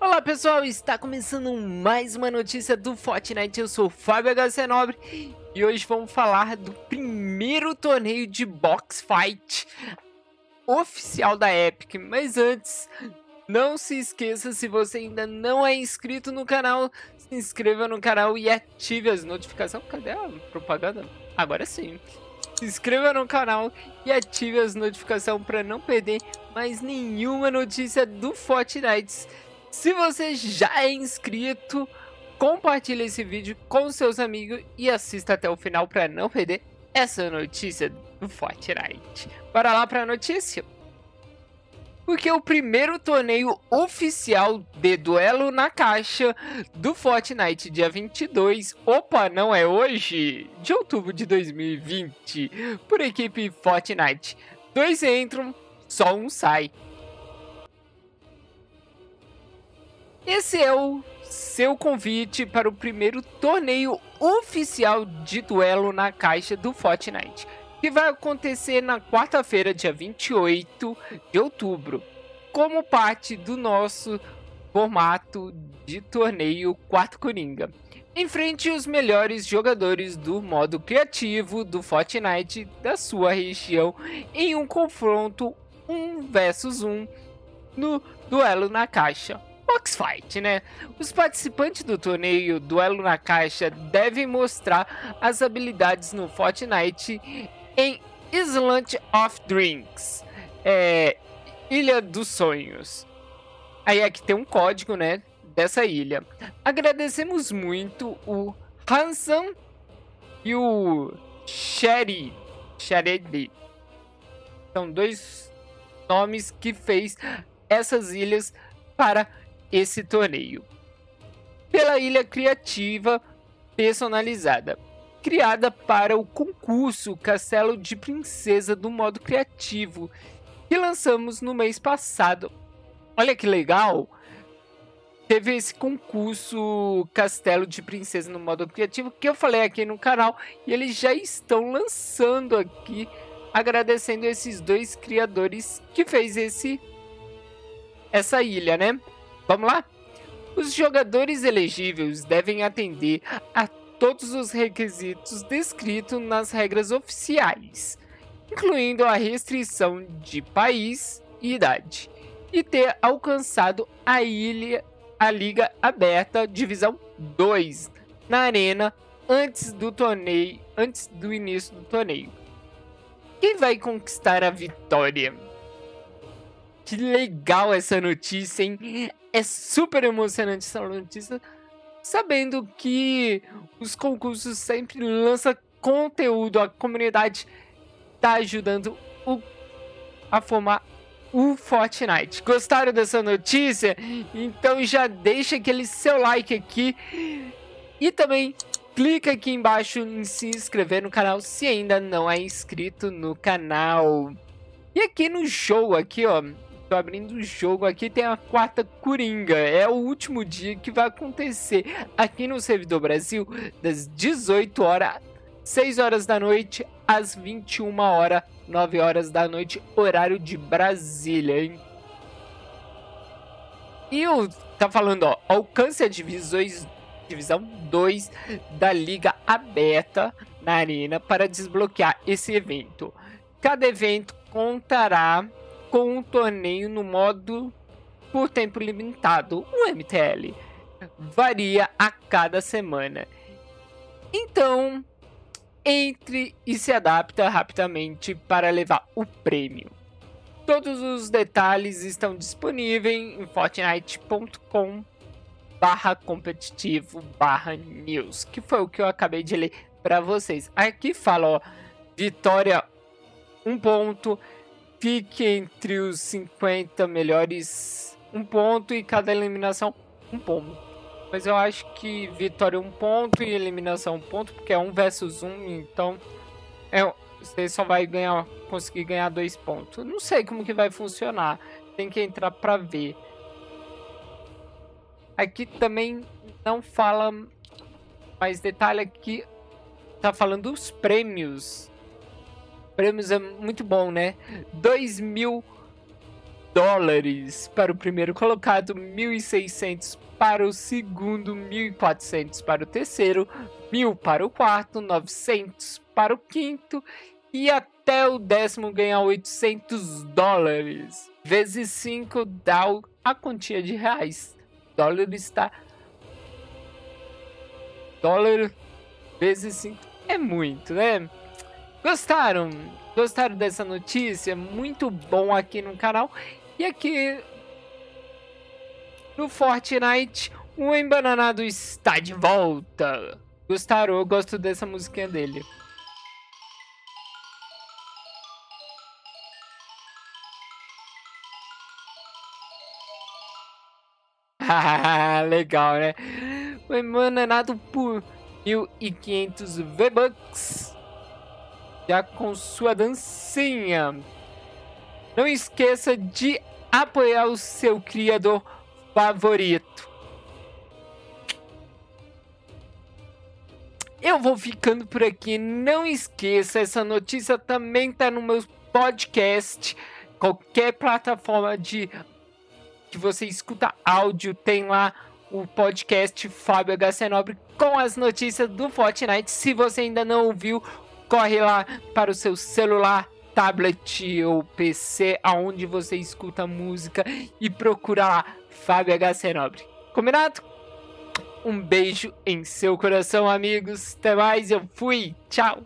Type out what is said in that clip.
Olá pessoal, está começando mais uma notícia do Fortnite, eu sou o Fábio HC Nobre e hoje vamos falar do primeiro torneio de box fight oficial da Epic, mas antes, não se esqueça, se você ainda não é inscrito no canal, se inscreva no canal e ative as notificações, cadê a propaganda? Agora sim! Se inscreva no canal e ative as notificações para não perder mais nenhuma notícia do Fortnite. Se você já é inscrito, compartilhe esse vídeo com seus amigos e assista até o final para não perder essa notícia do Fortnite. Bora lá para a notícia? Porque o primeiro torneio oficial de duelo na caixa do Fortnite dia 22, opa, não é hoje, de outubro de 2020, por equipe Fortnite. Dois entram, só um sai. Esse é o seu convite para o primeiro torneio oficial de duelo na caixa do Fortnite, que vai acontecer na quarta-feira, dia 28 de outubro, como parte do nosso formato de torneio Quarto Coringa. Enfrente os melhores jogadores do modo criativo do Fortnite da sua região em um confronto 1 versus 1 no duelo na caixa box fight, né? Os participantes do torneio Duelo na Caixa devem mostrar as habilidades no Fortnite em Island of Drinks, é, Ilha dos Sonhos. Aí aqui tem um código, né, dessa ilha. Agradecemos muito o Hansan e o Sherry, Sherry. São dois nomes que fez essas ilhas para esse torneio. Pela ilha criativa personalizada, criada para o concurso Castelo de Princesa do modo criativo, que lançamos no mês passado. Olha que legal! Teve esse concurso Castelo de Princesa no modo criativo que eu falei aqui no canal e eles já estão lançando aqui, agradecendo esses dois criadores que fez esse essa ilha, né? Vamos lá? Os jogadores elegíveis devem atender a todos os requisitos descritos nas regras oficiais, incluindo a restrição de país e idade, e ter alcançado a ilha a Liga Aberta Divisão 2 na arena antes do torneio, antes do início do torneio. Quem vai conquistar a vitória? Que legal essa notícia, hein? É super emocionante essa notícia, sabendo que os concursos sempre lançam conteúdo, a comunidade tá ajudando o, a formar o Fortnite. Gostaram dessa notícia? Então já deixa aquele seu like aqui e também clica aqui embaixo em se inscrever no canal se ainda não é inscrito no canal. E aqui no show, aqui ó, Tô abrindo o jogo aqui, tem a quarta Coringa. É o último dia que vai acontecer aqui no servidor Brasil, das 18 horas, 6 horas da noite, às 21 horas, 9 horas da noite, horário de Brasília, hein? E o tá falando, ó, alcance a divisões, divisão 2 da Liga Aberta na Arena para desbloquear esse evento. Cada evento contará com um torneio no modo por tempo limitado, o MTL. Varia a cada semana. Então, entre e se adapta rapidamente para levar o prêmio. Todos os detalhes estão disponíveis em fortnite.com barra competitivo barra news, que foi o que eu acabei de ler para vocês. Aqui fala, ó, vitória um ponto, fique entre os 50 melhores um ponto e cada eliminação um ponto. Mas eu acho que vitória um ponto e eliminação um ponto, porque é um versus um, então é, você só vai ganhar, conseguir ganhar dois pontos. Não sei como que vai funcionar, tem que entrar para ver. Aqui também não fala mais detalhe aqui, tá falando dos prêmios prêmios é muito bom, né? 2 mil dólares para o primeiro colocado, 1.600 para o segundo, 1.400 para o terceiro, 1.000 para o quarto, 900 para o quinto e até o décimo ganhar 800 dólares. Vezes 5 dá a quantia de reais. Dólar está... Dólar vezes 5 é muito, né? Gostaram? Gostaram dessa notícia? Muito bom aqui no canal. E aqui no Fortnite, o Embananado está de volta. Gostaram? Eu gosto dessa musiquinha dele. Ah, legal, né? O Embananado por 1.500 V-Bucks. Já com sua dancinha. Não esqueça de apoiar o seu criador favorito. Eu vou ficando por aqui. Não esqueça, essa notícia também tá no meu podcast. Qualquer plataforma de que você escuta áudio tem lá o podcast Fábio HC Nobre com as notícias do Fortnite. Se você ainda não ouviu, corre lá para o seu celular, tablet ou PC, aonde você escuta música e procura lá Fábio HC Nobre. Combinado? Um beijo em seu coração, amigos. Até mais, eu fui. Tchau.